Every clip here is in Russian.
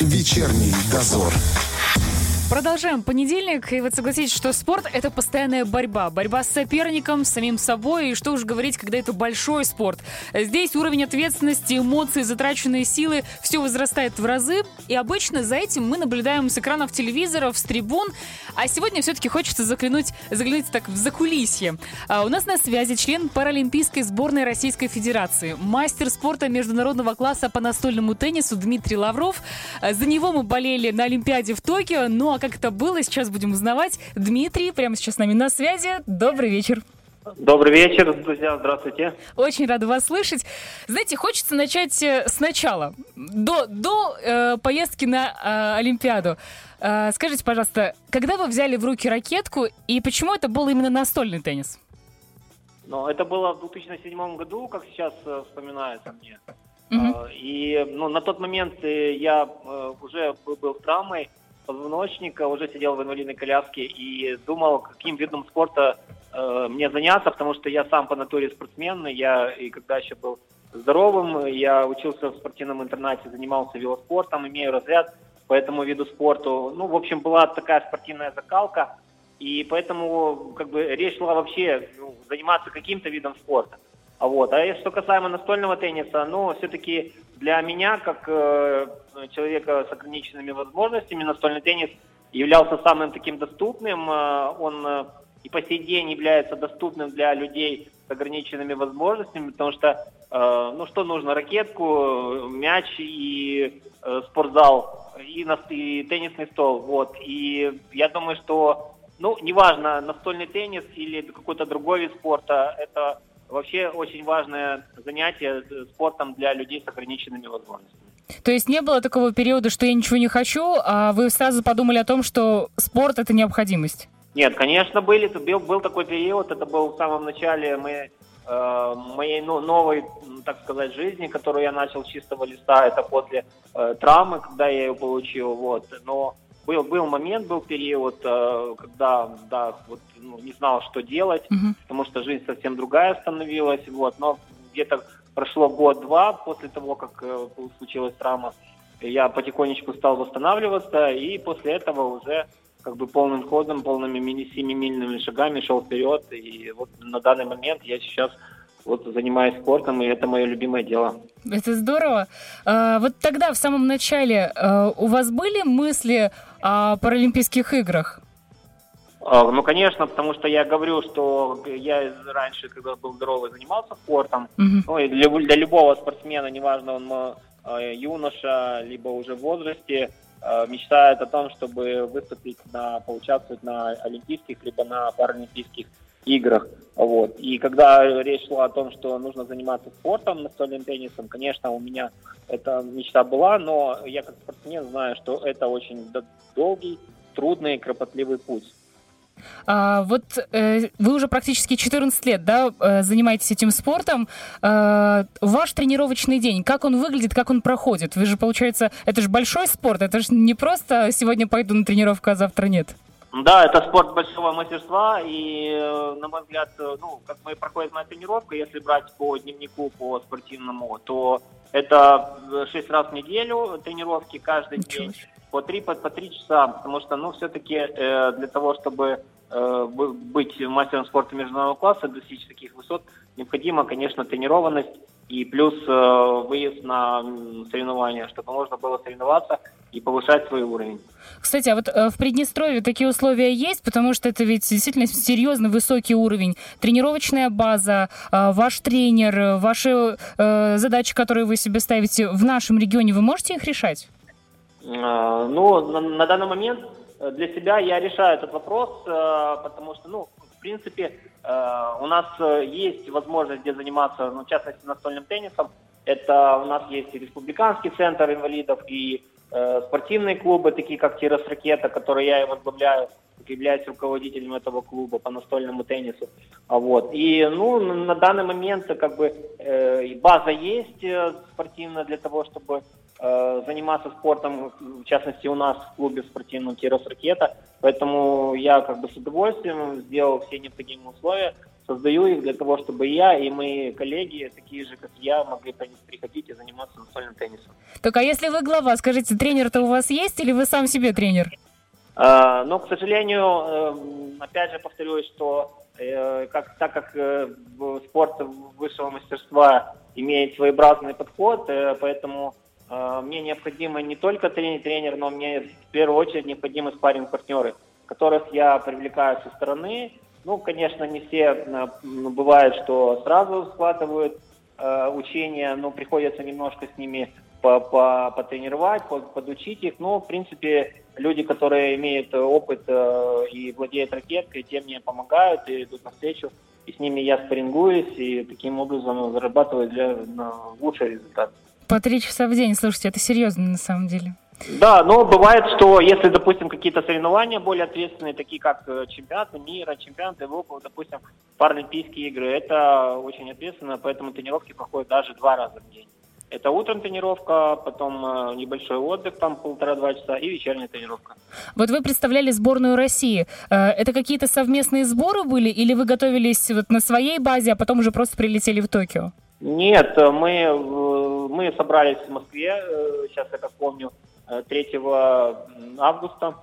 Вечерний дозор. Продолжаем понедельник, и вот согласитесь, что спорт — это постоянная борьба. Борьба с соперником, с самим собой, и что уж говорить, когда это большой спорт. Здесь уровень ответственности, эмоции, затраченные силы — все возрастает в разы, и обычно за этим мы наблюдаем с экранов телевизоров, с трибун, а сегодня все-таки хочется заглянуть, заглянуть так в закулисье. А у нас на связи член Паралимпийской сборной Российской Федерации, мастер спорта международного класса по настольному теннису Дмитрий Лавров. За него мы болели на Олимпиаде в Токио, ну а как это было, сейчас будем узнавать. Дмитрий прямо сейчас с нами на связи. Добрый вечер. Добрый вечер, друзья, здравствуйте. Очень рада вас слышать. Знаете, хочется начать э, сначала, до, до э, поездки на э, Олимпиаду. Э, скажите, пожалуйста, когда вы взяли в руки ракетку и почему это был именно настольный теннис? Ну, это было в 2007 году, как сейчас э, вспоминается мне. Э, и ну, на тот момент э, я уже был, был травмой, позвоночника, уже сидел в инвалидной коляске и думал, каким видом спорта э, мне заняться, потому что я сам по натуре спортсмен, я и когда еще был здоровым, я учился в спортивном интернате, занимался велоспортом, имею разряд по этому виду спорту. Ну, в общем, была такая спортивная закалка, и поэтому как бы речь шла вообще ну, заниматься каким-то видом спорта. Вот, а что касаемо настольного тенниса, ну, все-таки для меня, как э, человека с ограниченными возможностями, настольный теннис являлся самым таким доступным. Э, он э, и по сей день является доступным для людей с ограниченными возможностями, потому что, э, ну, что нужно, ракетку, мяч и э, спортзал, и, на, и теннисный стол, вот. И я думаю, что, ну, неважно, настольный теннис или какой-то другой вид спорта, это вообще очень важное занятие спортом для людей с ограниченными возможностями. То есть не было такого периода, что я ничего не хочу, а вы сразу подумали о том, что спорт это необходимость? Нет, конечно, были. Был, был такой период, это был в самом начале моей, э, моей ну, новой, так сказать, жизни, которую я начал с чистого листа. Это после э, травмы, когда я ее получил. Вот. Но был, был момент, был период, э, когда, да, вот, ну, не знал, что делать, uh-huh. потому что жизнь совсем другая становилась, вот, но где-то прошло год-два после того, как э, случилась травма, я потихонечку стал восстанавливаться, и после этого уже как бы полным ходом, полными мини семимильными шагами шел вперед, и вот на данный момент я сейчас вот занимаюсь спортом, и это мое любимое дело. Это здорово. А, вот тогда, в самом начале, а, у вас были мысли о Паралимпийских играх? А, ну, конечно, потому что я говорю, что я раньше, когда был здоровый, занимался спортом. Uh-huh. Ну, и для, для любого спортсмена, неважно, он э, юноша, либо уже в возрасте, э, мечтает о том, чтобы выступить на, поучаствовать на Олимпийских, либо на Паралимпийских играх. Вот. И когда речь шла о том, что нужно заниматься спортом, настольным теннисом, конечно, у меня эта мечта была, но я как спортсмен знаю, что это очень долгий, трудный, кропотливый путь. А, вот э, вы уже практически 14 лет, да, э, занимаетесь этим спортом. Э, ваш тренировочный день, как он выглядит, как он проходит? Вы же, получается, это же большой спорт, это же не просто сегодня пойду на тренировку, а завтра нет. Да, это спорт большого мастерства, и, э, на мой взгляд, э, ну, как мы проходим моя тренировка, если брать по дневнику, по спортивному, то это 6 раз в неделю тренировки каждый Ничего. день, по 3, по, по 3 часа, потому что, ну, все-таки э, для того, чтобы э, быть мастером спорта международного класса, достичь таких высот, необходима, конечно, тренированность и плюс э, выезд на соревнования, чтобы можно было соревноваться и повышать свой уровень. Кстати, а вот э, в Приднестровье такие условия есть, потому что это ведь действительно серьезно высокий уровень. Тренировочная база, э, ваш тренер, ваши э, задачи, которые вы себе ставите в нашем регионе, вы можете их решать? Ну, на, на данный момент для себя я решаю этот вопрос, потому что, ну, в принципе, у нас есть возможность где заниматься, ну, в частности, настольным теннисом. Это у нас есть и республиканский центр инвалидов, и Э, спортивные клубы, такие как Тирос Ракета, которые я и возглавляю, являюсь руководителем этого клуба по настольному теннису. А вот. И ну, на данный момент как бы э, база есть э, спортивная для того, чтобы э, заниматься спортом, в частности у нас в клубе спортивном Тирос Ракета. Поэтому я как бы с удовольствием сделал все необходимые условия создаю их для того, чтобы я и мои коллеги, такие же, как я, могли приходить и заниматься настольным теннисом. Так а если вы глава, скажите, тренер-то у вас есть или вы сам себе тренер? А, но, к сожалению, э, опять же повторюсь, что э, как, так как э, спорт высшего мастерства имеет своеобразный подход, поэтому мне необходимо не только тренер-тренер, но мне в первую очередь необходимы спарринг-партнеры, которых я привлекаю со стороны, ну, конечно, не все ну, бывает, что сразу схватывают э, учения, но приходится немножко с ними по -по потренировать, подучить их. Но, в принципе, люди, которые имеют опыт э, и владеют ракеткой, тем мне помогают и идут навстречу. И с ними я спаррингуюсь, и таким образом зарабатываю для, на лучший результат. По три часа в день, слушайте, это серьезно на самом деле. Да, но бывает, что если, допустим, какие-то соревнования более ответственные, такие как э, чемпионаты мира, чемпионаты Европы, допустим, паралимпийские игры, это очень ответственно, поэтому тренировки проходят даже два раза в день. Это утром тренировка, потом э, небольшой отдых, там полтора-два часа, и вечерняя тренировка. Вот вы представляли сборную России. Э, это какие-то совместные сборы были, или вы готовились вот на своей базе, а потом уже просто прилетели в Токио? Нет, мы, мы собрались в Москве, сейчас я как помню, 3 августа.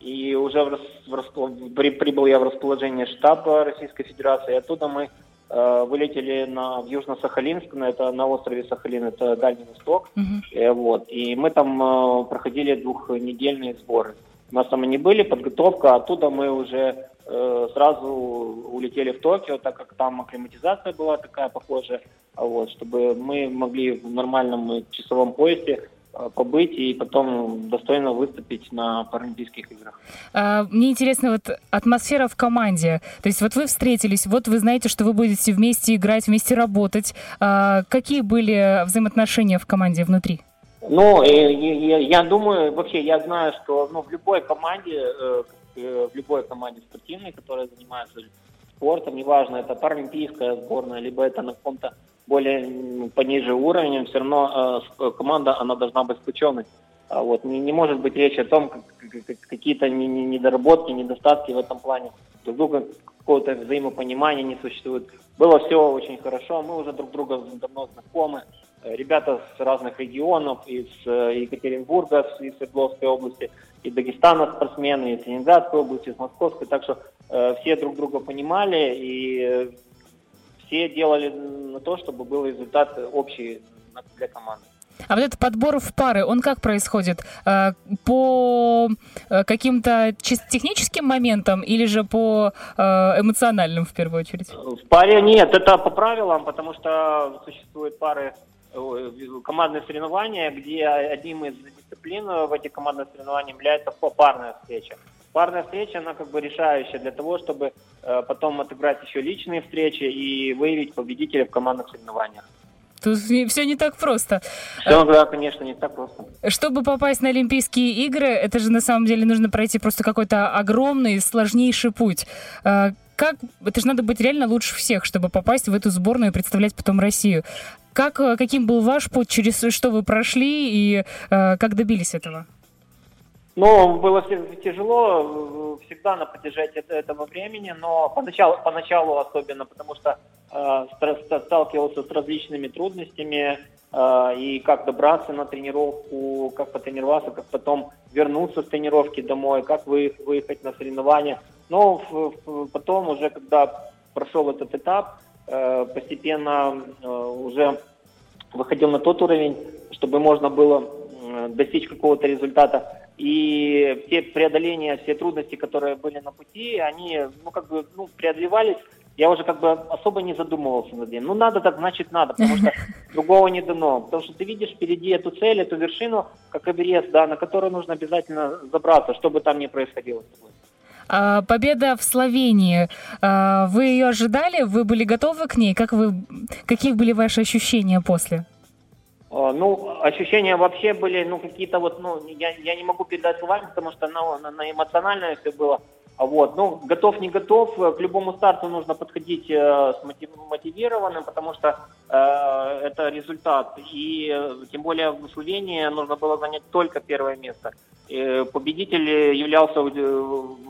И уже в, в, при, прибыл я в расположение штаба Российской Федерации. И оттуда мы э, вылетели на, в Южно-Сахалинск, на, это, на острове Сахалин, это Дальний Восток. Uh-huh. Э, вот. И мы там э, проходили двухнедельные сборы. У нас там они были, подготовка, оттуда мы уже э, сразу улетели в Токио, так как там акклиматизация была такая похожая, вот, чтобы мы могли в нормальном часовом поясе Э, побыть и потом достойно выступить на Паралимпийских играх. А, мне интересно вот атмосфера в команде. То есть вот вы встретились, вот вы знаете, что вы будете вместе играть, вместе работать. А, какие были взаимоотношения в команде внутри? Ну, я, я думаю, вообще я знаю, что ну, в любой команде, э, э, в любой команде спортивной, которая занимается спортом, неважно, это паралимпийская сборная, либо это на каком-то более пониже уровнем, все равно э, команда она должна быть сплоченной. А вот не, не может быть речи о том, как, как, какие-то недоработки, недостатки в этом плане. Друг друга какого-то взаимопонимания не существует. Было все очень хорошо, мы уже друг друга давно знакомы. Ребята с разных регионов, из э, Екатеринбурга, из Свердловской области, из Дагестана спортсмены, из Ленинградской области, из Московской. Так что э, все друг друга понимали и э, все делали на то, чтобы был результат общий для команды. А вот этот подбор в пары, он как происходит? Э, по э, каким-то чисто техническим моментам или же по эмоциональным в первую очередь? В паре нет, это по правилам, потому что существуют пары командные соревнования, где одним из дисциплин в этих командных соревнованиях является парная встреча. Парная встреча, она как бы решающая для того, чтобы э, потом отыграть еще личные встречи и выявить победителя в командных соревнованиях. Тут все не так просто. Все, да, конечно, не так просто. Чтобы попасть на Олимпийские игры, это же на самом деле нужно пройти просто какой-то огромный, сложнейший путь. Э, как, это же надо быть реально лучше всех, чтобы попасть в эту сборную и представлять потом Россию. Как, э, каким был ваш путь, через что вы прошли и э, как добились этого? Ну, было тяжело э, всегда на протяжении этого времени, но поначалу, поначалу особенно, потому что э, сталкивался с различными трудностями, э, и как добраться на тренировку, как потренироваться, как потом вернуться с тренировки домой, как вы, выехать на соревнования. Но в, в, потом уже, когда прошел этот этап, э, постепенно э, уже выходил на тот уровень, чтобы можно было э, достичь какого-то результата и все преодоления, все трудности, которые были на пути, они, ну, как бы, ну, преодолевались. Я уже как бы особо не задумывался над этим. Ну, надо так, значит, надо, потому что другого не дано. Потому что ты видишь впереди эту цель, эту вершину, как Эверест, да, на которую нужно обязательно забраться, что бы там ни происходило с тобой. А, победа в Словении. А, вы ее ожидали? Вы были готовы к ней? Как вы, какие были ваши ощущения после? А, ну, ощущения вообще были, ну, какие-то вот, ну, я, я не могу передать словами, потому что на, на, на эмоциональное все было. А вот, ну, готов, не готов, к любому старту нужно подходить э, мотивированным, потому что э, это результат. И э, тем более в Словении нужно было занять только первое место. Э, победитель являлся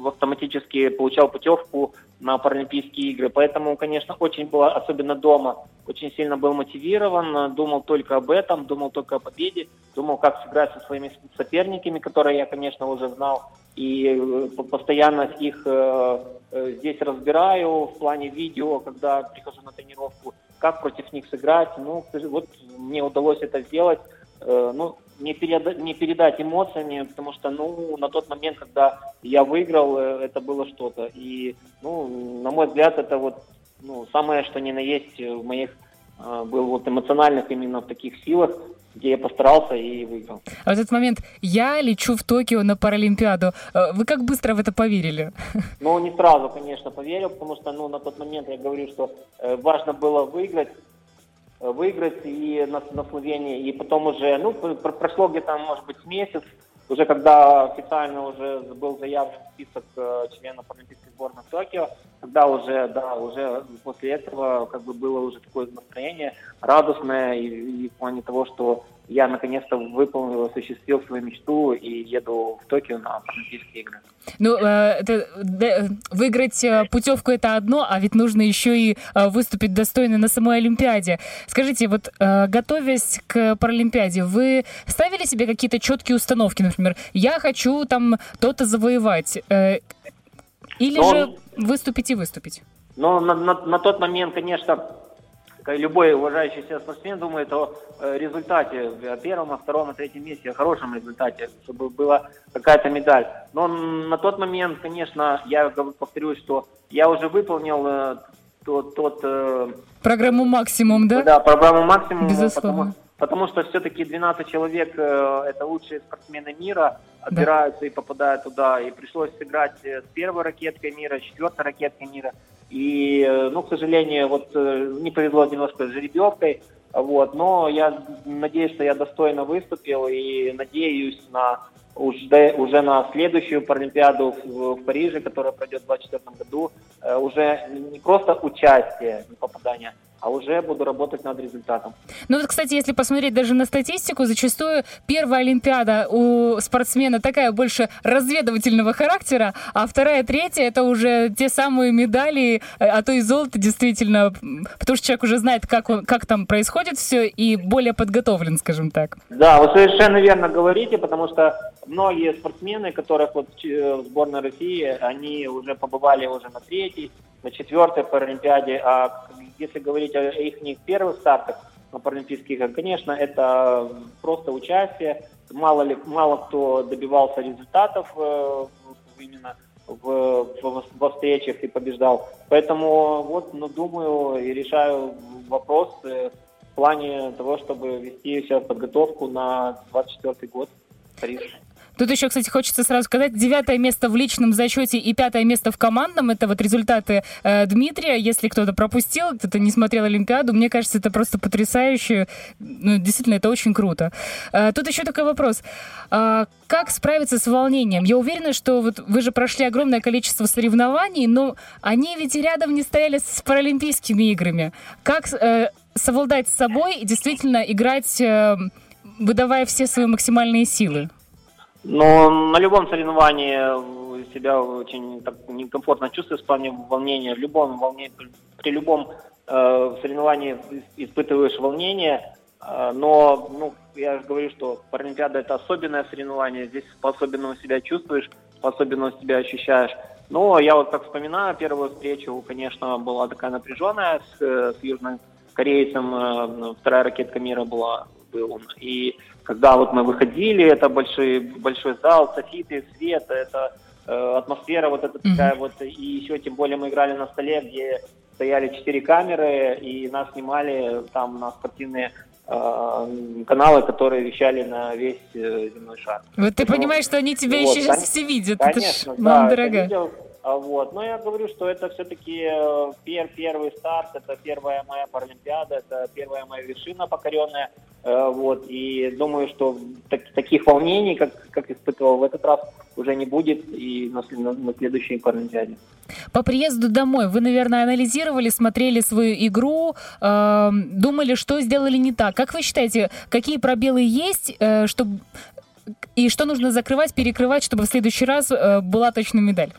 автоматически, получал путевку на Паралимпийские игры. Поэтому, конечно, очень было, особенно дома, очень сильно был мотивирован, думал только об этом, думал только о победе, думал, как сыграть со своими соперниками, которые я, конечно, уже знал, и э, постоянно их э, здесь разбираю в плане видео, когда прихожу на тренировку, как против них сыграть. Ну, вот мне удалось это сделать. Ну, не, переда- не передать эмоциями, потому что, ну, на тот момент, когда я выиграл, э, это было что-то. И, ну, на мой взгляд, это вот, ну, самое, что ни на есть в моих э, был вот эмоциональных именно в таких силах, где я постарался и выиграл. А в этот момент я лечу в Токио на Паралимпиаду. Э, вы как быстро в это поверили? Ну, не сразу, конечно, поверил, потому что, ну, на тот момент я говорю, что э, важно было выиграть, Э, выиграть и на, на Словении. И потом уже, ну, прошло где-то, может быть, месяц, уже когда официально уже был заявлен список э, членов Олимпийской сборной Токио, когда уже, да, уже после этого как бы было уже такое настроение радостное и, и в плане того, что я наконец-то выполнил, осуществил свою мечту и еду в Токио на Паралимпийские игры. Ну, э, это, да, выиграть э, путевку это одно, а ведь нужно еще и э, выступить достойно на самой Олимпиаде. Скажите, вот готовясь к Паралимпиаде, вы ставили себе какие-то четкие установки, например, я хочу там то-то завоевать, или Но... же выступить и выступить? Ну, на, на, на тот момент, конечно, любой уважающий себя спортсмен думает о э, результате, о первом, о втором, о третьем месте, о хорошем результате, чтобы была какая-то медаль. Но на тот момент, конечно, я повторюсь, что я уже выполнил э, тот... тот э, программу «Максимум», да? Да, программу «Максимум». Безусловно. Потому, потому что все-таки 12 человек – это лучшие спортсмены мира, отбираются да. и попадают туда. И пришлось сыграть с первой ракеткой мира, с четвертой ракеткой мира – и, э, ну, к сожалению, вот э, не повезло немножко с жеребьевкой, вот, но я надеюсь, что я достойно выступил и надеюсь на уже, уже на следующую Паралимпиаду в, в Париже, которая пройдет в 2024 году, э, уже не просто участие, попадание, а уже буду работать над результатом. Ну вот, кстати, если посмотреть даже на статистику, зачастую первая Олимпиада у спортсмена такая больше разведывательного характера, а вторая, третья это уже те самые медали, э, а то и золото действительно, потому что человек уже знает, как, он, как там происходит все и более подготовлен, скажем так. Да, вы совершенно верно говорите, потому что многие спортсмены, которых вот в сборной России, они уже побывали уже на третьей, на четвертой Паралимпиаде, а если говорить о их первых стартах на Паралимпийских играх, конечно, это просто участие. Мало, ли, мало кто добивался результатов э, именно в, в, во встречах и побеждал. Поэтому вот, ну, думаю и решаю вопрос э, в плане того, чтобы вести сейчас подготовку на 24 год Париж. Тут еще, кстати, хочется сразу сказать, девятое место в личном зачете и пятое место в командном. Это вот результаты э, Дмитрия. Если кто-то пропустил, кто-то не смотрел Олимпиаду, мне кажется, это просто потрясающе. Ну, действительно, это очень круто. Э, тут еще такой вопрос. Э, как справиться с волнением? Я уверена, что вот вы же прошли огромное количество соревнований, но они ведь рядом не стояли с Паралимпийскими играми. Как э, совладать с собой и действительно играть, э, выдавая все свои максимальные силы? Но на любом соревновании себя очень так, некомфортно чувствуешь в плане волнения. В любом волнении, при любом э, соревновании испытываешь волнение, э, но ну, я же говорю, что Паралимпиада это особенное соревнование, здесь по-особенному себя чувствуешь, по-особенному себя ощущаешь. Но я вот как вспоминаю первую встречу, конечно, была такая напряженная с, с южным корейцем, э, вторая ракетка мира была, был. И когда вот мы выходили, это большой, большой зал, софиты, свет, это э, атмосфера вот эта mm-hmm. такая вот, и еще тем более мы играли на столе, где стояли четыре камеры, и нас снимали там на спортивные э, каналы, которые вещали на весь э, земной шар. Вот ты ну, понимаешь, что они тебя вот, еще сейчас все видят, конечно, это ж, да, дорога. видел, а, вот. Но я говорю, что это все-таки э, пер, первый старт, это первая моя Паралимпиада, это первая моя вершина покоренная. Э, вот. И думаю, что так, таких волнений, как, как испытывал в этот раз, уже не будет и на, на, на следующей Паралимпиаде. По приезду домой вы, наверное, анализировали, смотрели свою игру, э, думали, что сделали не так. Как вы считаете, какие пробелы есть, э, чтобы И что нужно закрывать, перекрывать, чтобы в следующий раз э, была точно медаль?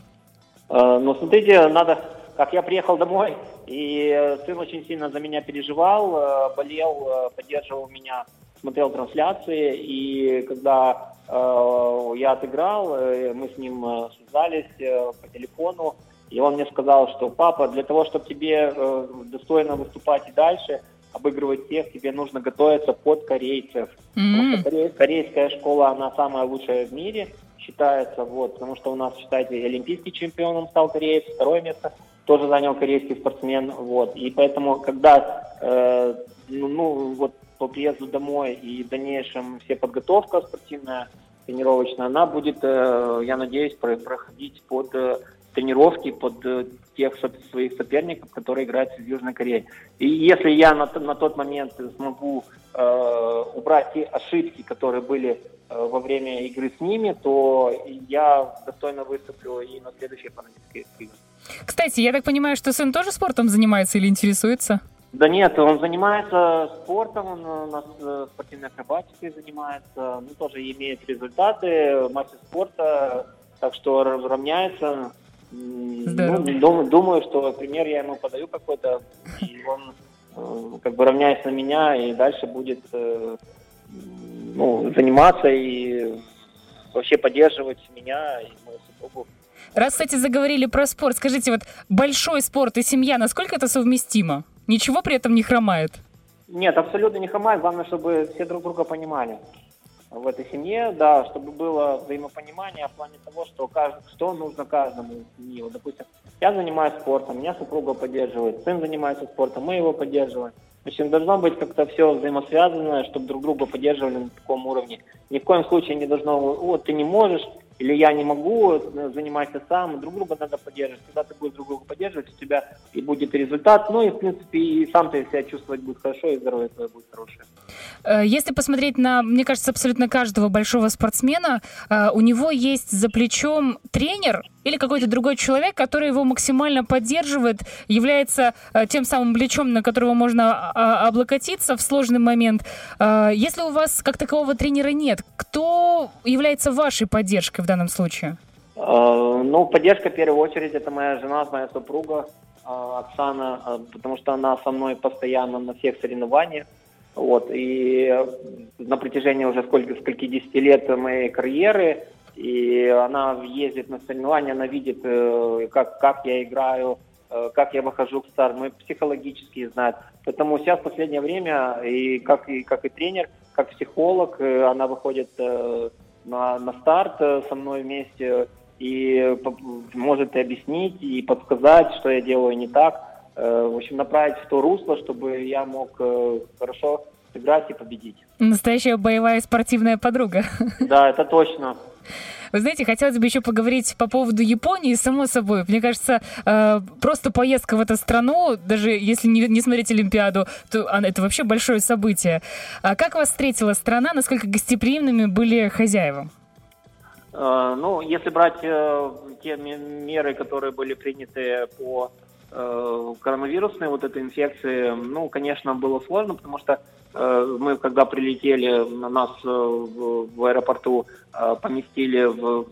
Э, ну, смотрите, надо, как я приехал домой, и сын очень сильно за меня переживал, э, болел, э, поддерживал меня, смотрел трансляции, и когда э, я отыграл, э, мы с ним э, связались э, по телефону, и он мне сказал, что папа, для того, чтобы тебе э, достойно выступать и дальше, обыгрывать всех, тебе нужно готовиться под корейцев. Mm-hmm. Потому что корейская школа, она самая лучшая в мире, считается, вот, потому что у нас, считайте, олимпийский чемпионом стал кореец, второе место тоже занял корейский спортсмен, вот, и поэтому, когда, э, ну, ну, вот, по приезду домой и в дальнейшем все подготовка спортивная, тренировочная, она будет, э, я надеюсь, проходить под э, тренировки под э, тех своих соперников, которые играют в Южной Корее. И если я на, на тот момент смогу э, убрать те ошибки, которые были э, во время игры с ними, то я достойно выступлю и на следующей Паралимпийской игры. Кстати, я так понимаю, что сын тоже спортом занимается или интересуется? Да нет, он занимается спортом, он у нас э, спортивной акробатикой занимается, ну, тоже имеет результаты, мастер спорта, так что равняется Здорово. Ну, дум, думаю, что пример я ему подаю какой-то, и он э, как бы равняется на меня, и дальше будет э, ну, заниматься и вообще поддерживать меня и мою супругу. Раз, кстати, заговорили про спорт, скажите, вот большой спорт и семья, насколько это совместимо? Ничего при этом не хромает? Нет, абсолютно не хромает. Главное, чтобы все друг друга понимали в этой семье, да, чтобы было взаимопонимание в плане того, что, каждый, что нужно каждому из семьи. Вот, допустим, я занимаюсь спортом, меня супруга поддерживает, сын занимается спортом, мы его поддерживаем. В общем, должно быть как-то все взаимосвязанное, чтобы друг друга поддерживали на таком уровне. Ни в коем случае не должно, вот ты не можешь, или я не могу, заниматься сам, друг друга надо поддерживать. Когда ты будешь друг друга поддерживать, у тебя и будет результат, ну и, в принципе, и сам ты себя чувствовать будет хорошо, и здоровье твое будет хорошее. Э, если посмотреть на, мне кажется, абсолютно каждого большого спортсмена, э, у него есть за плечом тренер или какой-то другой человек, который его максимально поддерживает, является тем самым плечом, на которого можно а, а, облокотиться в сложный момент. Если у вас как такового тренера нет, кто является вашей поддержкой в данном случае? Ну, поддержка в первую очередь это моя жена, моя супруга Оксана, потому что она со мной постоянно на всех соревнованиях. Вот, и на протяжении уже сколько, скольки десяти лет моей карьеры, и она ездит на соревнования, она видит, э, как, как я играю, э, как я выхожу к старту, ну и психологически знает. Поэтому сейчас в последнее время, и как и, как и тренер, как психолог, э, она выходит на, на старт со мной вместе и может объяснить и подсказать, что я делаю не так. Э, в общем, направить в то русло, чтобы я мог э, хорошо сыграть и победить. Настоящая боевая спортивная подруга. Да, это точно. Вы знаете, хотелось бы еще поговорить по поводу Японии, само собой. Мне кажется, э, просто поездка в эту страну, даже если не, не смотреть Олимпиаду, то это вообще большое событие. А как вас встретила страна? Насколько гостеприимными были хозяева? Ну, если брать те меры, которые были приняты по коронавирусной вот этой инфекции, ну, конечно, было сложно, потому что э, мы, когда прилетели, на нас э, в, аэропорту э, поместили в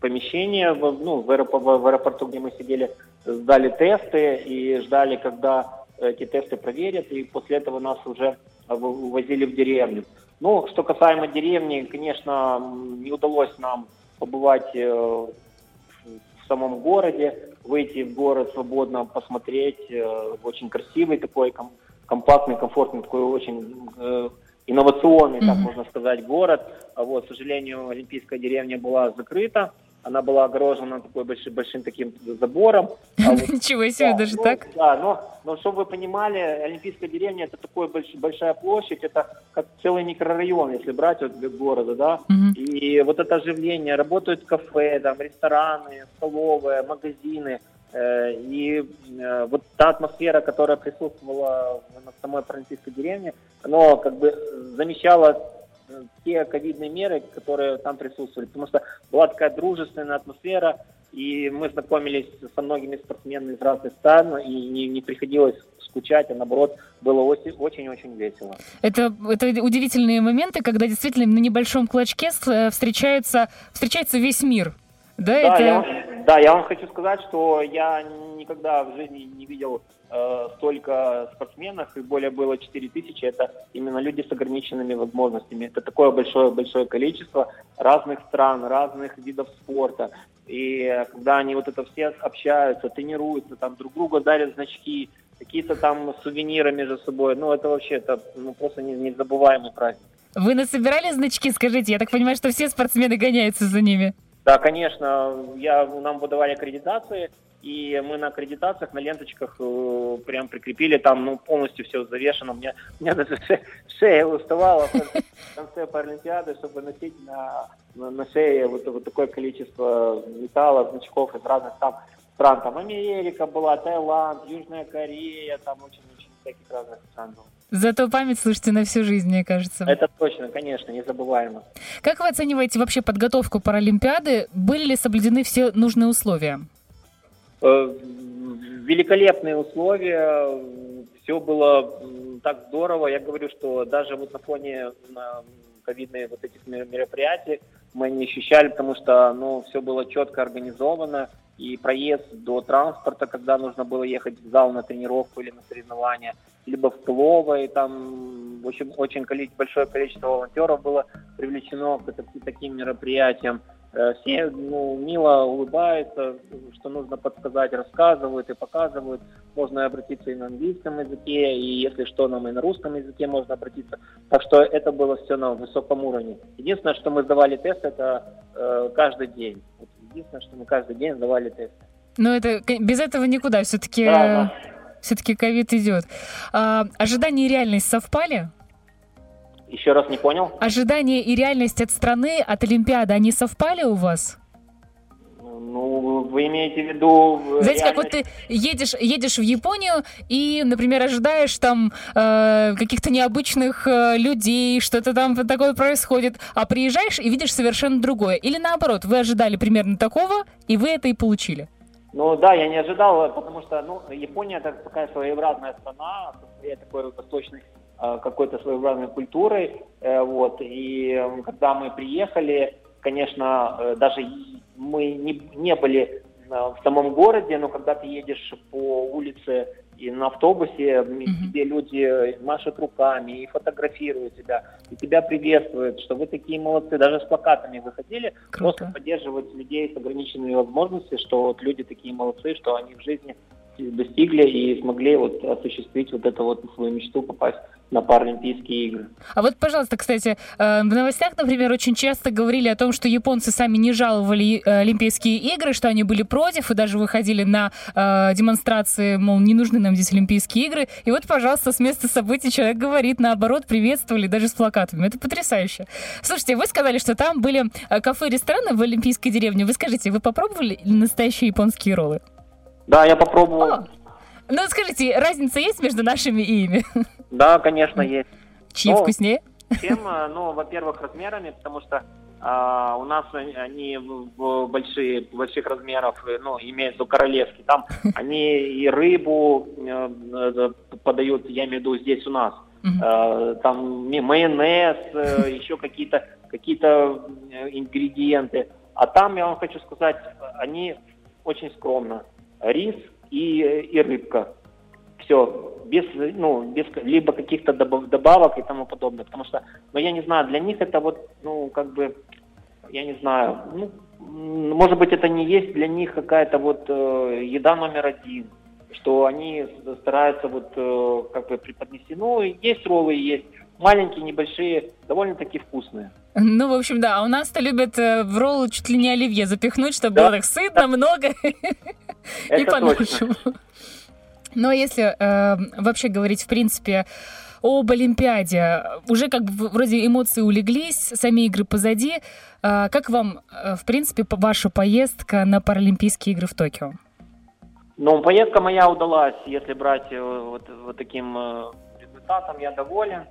помещение, в, ну, в, аэропорту, в аэропорту, где мы сидели, сдали тесты и ждали, когда эти тесты проверят, и после этого нас уже увозили в деревню. Ну, что касаемо деревни, конечно, не удалось нам побывать э, в самом городе выйти в город свободно, посмотреть. Э, очень красивый такой, компактный, комфортный, такой очень э, инновационный, mm-hmm. так можно сказать, город. А вот, к сожалению, Олимпийская деревня была закрыта. Она была огорожена такой большим, большим таким забором. А вот, Ничего себе, да, даже ну, так? Да, но, но чтобы вы понимали, Олимпийская деревня это такой больш, большая площадь, это как целый микрорайон, если брать вот города, да. Угу. И вот это оживление, работают кафе, там, рестораны, столовые, магазины. Э, и э, вот та атмосфера, которая присутствовала на самой Паралимпийской деревне, она как бы замещала те ковидные меры, которые там присутствовали, потому что была такая дружественная атмосфера, и мы знакомились со многими спортсменами из разных стран, и не, не приходилось скучать, а наоборот, было очень-очень весело. Это, это удивительные моменты, когда действительно на небольшом клочке э, встречаются, встречается весь мир. Да, да, это... я да, я вам хочу сказать, что я никогда в жизни не видел э, столько спортсменов, и более было 4 тысячи, это именно люди с ограниченными возможностями. Это такое большое-большое количество разных стран, разных видов спорта. И когда они вот это все общаются, тренируются, там друг друга дарят значки, какие-то там сувениры между собой, ну это вообще это ну, просто незабываемый праздник. Вы насобирали значки, скажите? Я так понимаю, что все спортсмены гоняются за ними. Да, конечно. Я, нам выдавали аккредитации, и мы на аккредитациях, на ленточках э, прям прикрепили, там ну, полностью все завешено. У меня, у меня даже шея уставала в конце Паралимпиады, чтобы носить на, на, на шее вот, вот такое количество металла, значков из разных там стран. Там Америка была, Таиланд, Южная Корея, там очень-очень всяких разных стран было. Зато память, слушайте, на всю жизнь, мне кажется. Это точно, конечно, незабываемо. Как вы оцениваете вообще подготовку Паралимпиады? Были ли соблюдены все нужные условия? Э, великолепные условия, все было так здорово. Я говорю, что даже вот на фоне на ковидные вот этих мероприятий мы не ощущали, потому что ну, все было четко организовано. И проезд до транспорта, когда нужно было ехать в зал на тренировку или на соревнования, либо в Плово, и там в общем, очень большое количество волонтеров было привлечено к таким мероприятиям. Э, все ну, мило улыбаются, что нужно подсказать, рассказывают и показывают. Можно обратиться и на английском языке, и если что, нам и на русском языке можно обратиться. Так что это было все на высоком уровне. Единственное, что мы сдавали тест, это э, каждый день. Единственное, что мы каждый день сдавали тест. Но это без этого никуда. Все-таки да, да. Все-таки ковид идет. А, ожидания и реальность совпали? Еще раз не понял. Ожидания и реальность от страны, от Олимпиады, они совпали у вас? Ну, вы имеете в виду... Знаете, реальность... как вот ты едешь, едешь в Японию и, например, ожидаешь там э, каких-то необычных э, людей, что-то там такое происходит, а приезжаешь и видишь совершенно другое. Или наоборот, вы ожидали примерно такого, и вы это и получили. Ну да, я не ожидал, потому что ну, Япония это такая своеобразная страна, со такой восточной Э, какой-то своеобразной культурой. Э, вот. И когда мы приехали, конечно, э, даже мы не, не были в самом городе, но когда ты едешь по улице и на автобусе, mm-hmm. тебе люди машут руками и фотографируют тебя, и тебя приветствуют, что вы такие молодцы. Даже с плакатами выходили, Круто. просто поддерживать людей с ограниченными возможностями, что вот люди такие молодцы, что они в жизни достигли и смогли вот осуществить вот эту вот свою мечту попасть на Паралимпийские игры. А вот, пожалуйста, кстати, э, в новостях, например, очень часто говорили о том, что японцы сами не жаловали э, Олимпийские игры, что они были против и даже выходили на э, демонстрации, мол, не нужны нам здесь Олимпийские игры. И вот, пожалуйста, с места событий человек говорит, наоборот, приветствовали даже с плакатами. Это потрясающе. Слушайте, вы сказали, что там были кафе и рестораны в Олимпийской деревне. Вы скажите, вы попробовали настоящие японские роллы? Да, я попробовал. О, ну, скажите, разница есть между нашими и ими? Да, конечно, есть. Чьи ну, вкуснее? Чем, э, ну, во-первых, размерами, потому что а, у нас они в большие, больших размеров, э, ну, имеются королевские. Там они и рыбу э, подают, я имею в виду здесь у нас. Uh-huh. Там майонез, еще какие-то какие-то ингредиенты. А там, я вам хочу сказать, они очень скромно. Рис и, и рыбка. Все, без, ну, без либо каких-то добавок и тому подобное. Потому что, ну, я не знаю, для них это вот, ну, как бы, я не знаю, ну, может быть, это не есть для них какая-то вот э, еда номер один, что они стараются вот э, как бы преподнести. Ну, есть роллы, есть маленькие, небольшие, довольно-таки вкусные. Ну, в общем, да. А у нас-то любят э, в ролл чуть ли не оливье запихнуть, чтобы да. было так сытно, много и по-нашему. Но если э, вообще говорить, в принципе, об Олимпиаде, уже как бы вроде эмоции улеглись, сами игры позади. Э, как вам, в принципе, ваша поездка на Паралимпийские игры в Токио? Ну, поездка моя удалась, если брать вот, вот таким результатом, я доволен.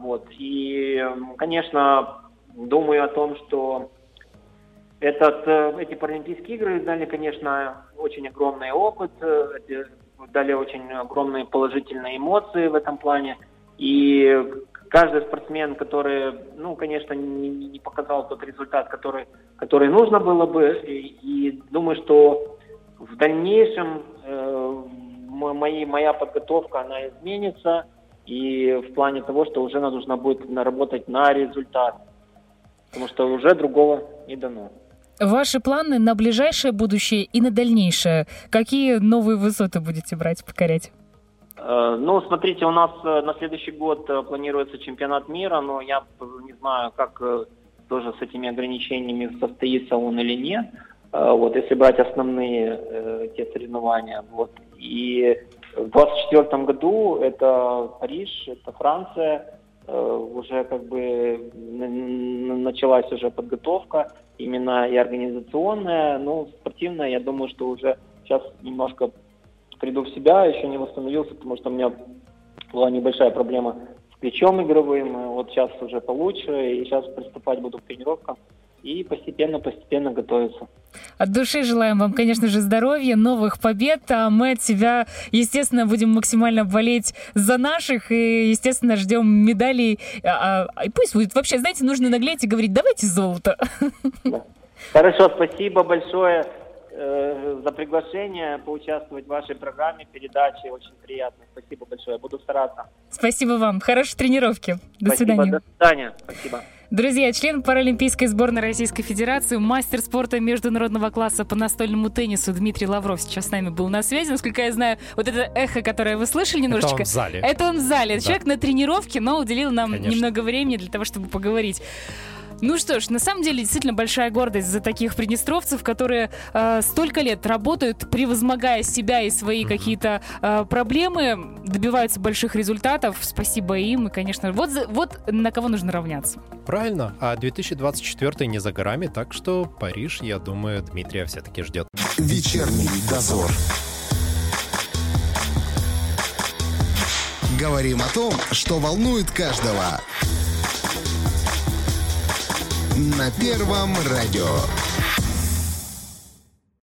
Вот. И, конечно, думаю о том, что этот, эти Паралимпийские игры дали, конечно, очень огромный опыт, дали очень огромные положительные эмоции в этом плане. И каждый спортсмен, который, ну, конечно, не, не показал тот результат, который, который нужно было бы, и, и думаю, что в дальнейшем э, мои, моя подготовка, она изменится, и в плане того, что уже нужно будет наработать на результат, потому что уже другого не дано. Ваши планы на ближайшее будущее и на дальнейшее? Какие новые высоты будете брать, покорять? Э, ну, смотрите, у нас э, на следующий год э, планируется чемпионат мира, но я не знаю, как тоже с этими ограничениями состоится он или нет. Вот, если брать основные те соревнования. Вот. И в 2024 году это Париж, это Франция, уже как бы началась уже подготовка, именно и организационная, ну, спортивная, я думаю, что уже сейчас немножко приду в себя, еще не восстановился, потому что у меня была небольшая проблема с плечом игровым, вот сейчас уже получше, и сейчас приступать буду к тренировкам и постепенно-постепенно готовиться. От души желаем вам, конечно же, здоровья, новых побед, а мы от себя, естественно, будем максимально болеть за наших и, естественно, ждем медалей. А, а, и пусть будет вообще, знаете, нужно наглеть и говорить, давайте золото. Да. Хорошо, спасибо большое. Э, за приглашение поучаствовать в вашей программе, передаче. Очень приятно. Спасибо большое. Буду стараться. Спасибо вам. Хорошей тренировки. До Спасибо. свидания. До свидания. Спасибо. Друзья, член Паралимпийской сборной Российской Федерации, мастер спорта международного класса по настольному теннису Дмитрий Лавров сейчас с нами был на связи. Насколько я знаю, вот это эхо, которое вы слышали немножечко... Это он в зале. Это он в зале. Да. Человек на тренировке, но уделил нам Конечно. немного времени для того, чтобы поговорить. Ну что ж, на самом деле действительно большая гордость за таких приднестровцев, которые э, столько лет работают, превозмогая себя и свои mm-hmm. какие-то э, проблемы, добиваются больших результатов. Спасибо им и, конечно, вот, вот на кого нужно равняться. Правильно. А 2024 не за горами, так что Париж, я думаю, Дмитрия все-таки ждет. Вечерний дозор. Говорим о том, что волнует каждого на Первом радио.